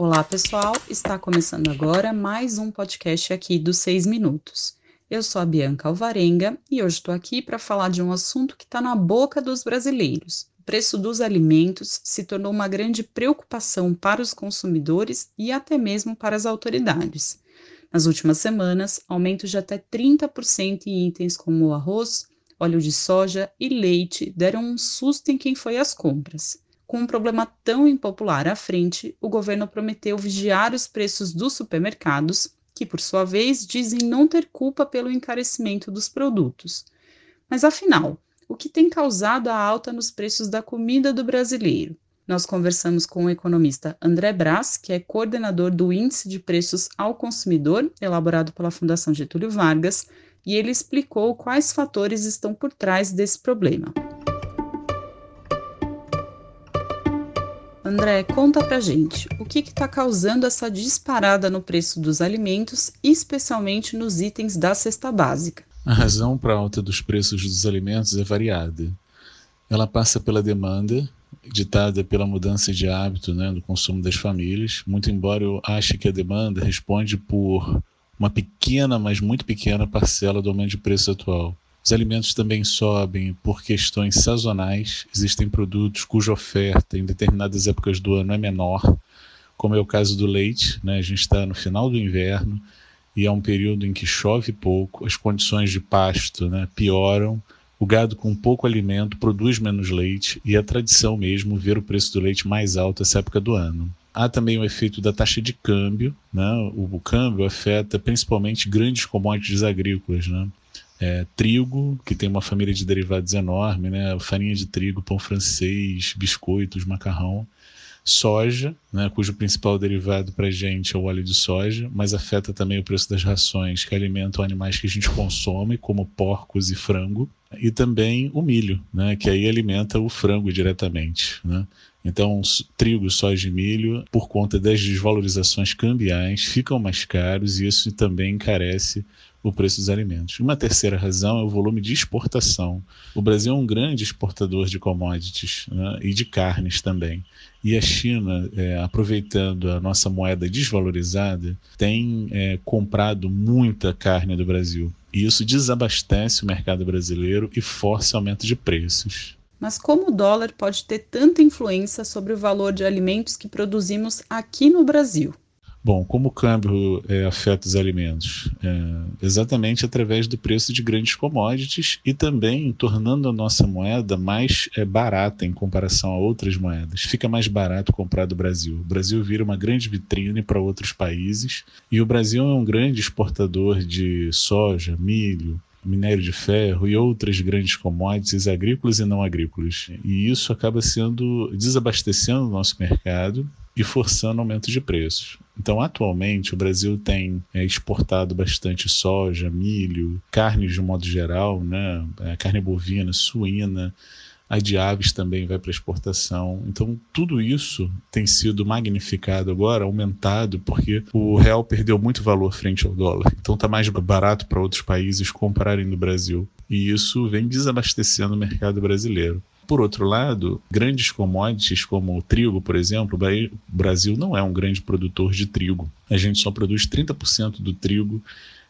Olá, pessoal. Está começando agora mais um podcast aqui dos Seis Minutos. Eu sou a Bianca Alvarenga e hoje estou aqui para falar de um assunto que está na boca dos brasileiros. O preço dos alimentos se tornou uma grande preocupação para os consumidores e até mesmo para as autoridades. Nas últimas semanas, aumentos de até 30% em itens como arroz, óleo de soja e leite deram um susto em quem foi às compras. Com um problema tão impopular à frente, o governo prometeu vigiar os preços dos supermercados que, por sua vez, dizem não ter culpa pelo encarecimento dos produtos. Mas afinal, o que tem causado a alta nos preços da comida do brasileiro? Nós conversamos com o economista André Brás, que é coordenador do Índice de Preços ao Consumidor, elaborado pela Fundação Getúlio Vargas, e ele explicou quais fatores estão por trás desse problema. André, conta pra gente o que está causando essa disparada no preço dos alimentos, especialmente nos itens da cesta básica. A razão para a alta dos preços dos alimentos é variada. Ela passa pela demanda, ditada pela mudança de hábito né, do consumo das famílias, muito embora eu ache que a demanda responde por uma pequena, mas muito pequena parcela do aumento de preço atual. Os alimentos também sobem por questões sazonais. Existem produtos cuja oferta em determinadas épocas do ano é menor, como é o caso do leite. Né? A gente está no final do inverno e é um período em que chove pouco, as condições de pasto né, pioram, o gado com pouco alimento produz menos leite e é tradição mesmo ver o preço do leite mais alto essa época do ano. Há também o efeito da taxa de câmbio, né? o, o câmbio afeta principalmente grandes commodities agrícolas, né? É, trigo, que tem uma família de derivados enorme, né? farinha de trigo, pão francês, biscoitos, macarrão, soja, né? cujo principal derivado para a gente é o óleo de soja, mas afeta também o preço das rações que alimentam animais que a gente consome, como porcos e frango, e também o milho, né? que aí alimenta o frango diretamente. Né? Então, trigo, soja e milho, por conta das desvalorizações cambiais, ficam mais caros e isso também encarece o preço dos alimentos. Uma terceira razão é o volume de exportação. O Brasil é um grande exportador de commodities né, e de carnes também. E a China, é, aproveitando a nossa moeda desvalorizada, tem é, comprado muita carne do Brasil. E isso desabastece o mercado brasileiro e força aumento de preços. Mas como o dólar pode ter tanta influência sobre o valor de alimentos que produzimos aqui no Brasil? Bom, como o câmbio é, afeta os alimentos? É, exatamente através do preço de grandes commodities e também tornando a nossa moeda mais é, barata em comparação a outras moedas. Fica mais barato comprar do Brasil. O Brasil vira uma grande vitrine para outros países e o Brasil é um grande exportador de soja, milho, minério de ferro e outras grandes commodities agrícolas e não agrícolas. E isso acaba sendo desabastecendo o nosso mercado e forçando aumento de preços. Então, atualmente, o Brasil tem é, exportado bastante soja, milho, carnes de um modo geral, né? É, carne bovina, suína, a de aves também vai para exportação. Então, tudo isso tem sido magnificado agora, aumentado, porque o real perdeu muito valor frente ao dólar. Então, está mais barato para outros países comprarem no Brasil. E isso vem desabastecendo o mercado brasileiro. Por outro lado, grandes commodities como o trigo, por exemplo, o Brasil não é um grande produtor de trigo. A gente só produz 30% do trigo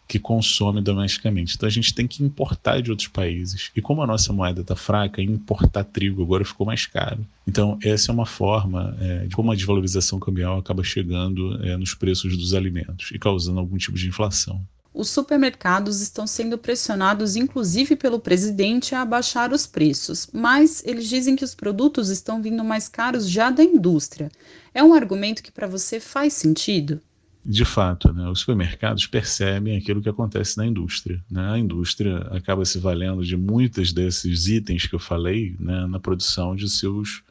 que consome domesticamente. Então a gente tem que importar de outros países. E como a nossa moeda está fraca, importar trigo agora ficou mais caro. Então essa é uma forma é, de como a desvalorização cambial acaba chegando é, nos preços dos alimentos e causando algum tipo de inflação os supermercados estão sendo pressionados, inclusive pelo presidente, a abaixar os preços, mas eles dizem que os produtos estão vindo mais caros já da indústria. É um argumento que para você faz sentido? De fato, né, os supermercados percebem aquilo que acontece na indústria. Né? A indústria acaba se valendo de muitos desses itens que eu falei né, na produção de seus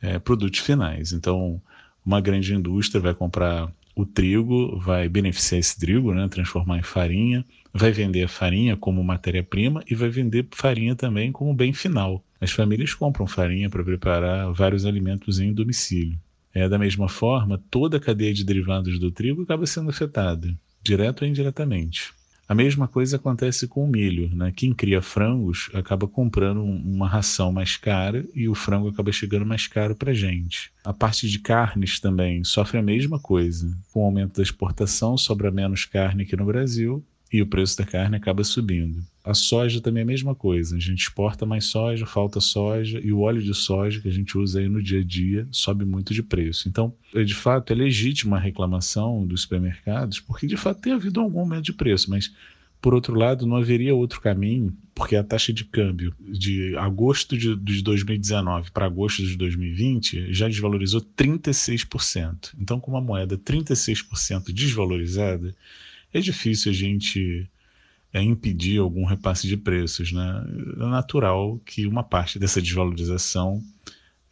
é, produtos finais. Então, uma grande indústria vai comprar o trigo, vai beneficiar esse trigo, né, transformar em farinha, vai vender a farinha como matéria-prima e vai vender farinha também como bem final. As famílias compram farinha para preparar vários alimentos em domicílio. É, da mesma forma, toda a cadeia de derivados do trigo acaba sendo afetada, direto ou indiretamente. A mesma coisa acontece com o milho. Né? Quem cria frangos acaba comprando uma ração mais cara e o frango acaba chegando mais caro para gente. A parte de carnes também sofre a mesma coisa. Com o aumento da exportação, sobra menos carne aqui no Brasil e o preço da carne acaba subindo. A soja também é a mesma coisa. A gente exporta mais soja, falta soja e o óleo de soja que a gente usa aí no dia a dia sobe muito de preço. Então, é, de fato, é legítima a reclamação dos supermercados, porque de fato tem havido algum aumento de preço, mas por outro lado, não haveria outro caminho, porque a taxa de câmbio de agosto de, de 2019 para agosto de 2020 já desvalorizou 36%. Então, com uma moeda 36% desvalorizada, é difícil a gente é, impedir algum repasse de preços. Né? É natural que uma parte dessa desvalorização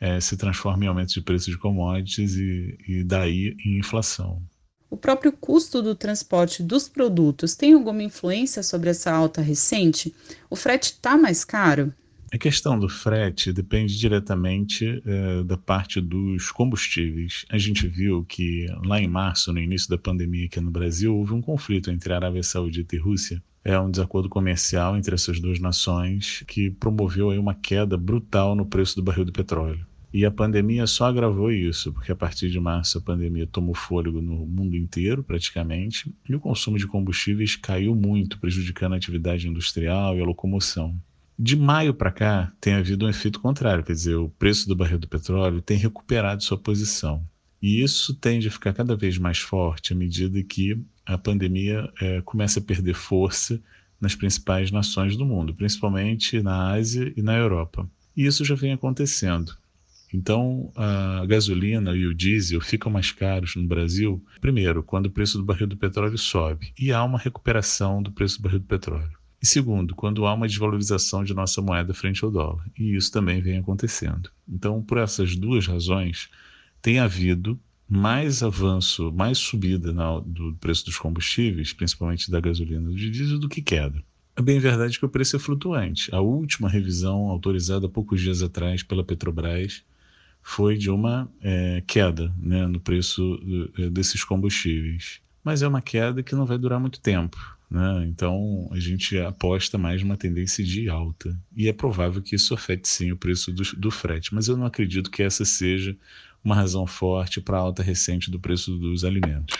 é, se transforme em aumento de preços de commodities e, e daí em inflação. O próprio custo do transporte dos produtos tem alguma influência sobre essa alta recente? O frete está mais caro? A questão do frete depende diretamente é, da parte dos combustíveis. A gente viu que lá em março, no início da pandemia aqui no Brasil, houve um conflito entre a Arábia Saudita e Rússia. É um desacordo comercial entre essas duas nações que promoveu aí uma queda brutal no preço do barril de petróleo. E a pandemia só agravou isso, porque a partir de março a pandemia tomou fôlego no mundo inteiro, praticamente, e o consumo de combustíveis caiu muito, prejudicando a atividade industrial e a locomoção. De maio para cá, tem havido um efeito contrário, quer dizer, o preço do barril do petróleo tem recuperado sua posição. E isso tende a ficar cada vez mais forte à medida que a pandemia é, começa a perder força nas principais nações do mundo, principalmente na Ásia e na Europa. E isso já vem acontecendo. Então, a gasolina e o diesel ficam mais caros no Brasil, primeiro, quando o preço do barril do petróleo sobe e há uma recuperação do preço do barril do petróleo. E segundo, quando há uma desvalorização de nossa moeda frente ao dólar. E isso também vem acontecendo. Então, por essas duas razões, tem havido mais avanço, mais subida na, do preço dos combustíveis, principalmente da gasolina e do diesel, do que queda. É bem verdade que o preço é flutuante. A última revisão, autorizada poucos dias atrás pela Petrobras, foi de uma é, queda né, no preço é, desses combustíveis. Mas é uma queda que não vai durar muito tempo. Né? Então a gente aposta mais numa tendência de alta. E é provável que isso afete sim o preço do, do frete. Mas eu não acredito que essa seja uma razão forte para a alta recente do preço dos alimentos.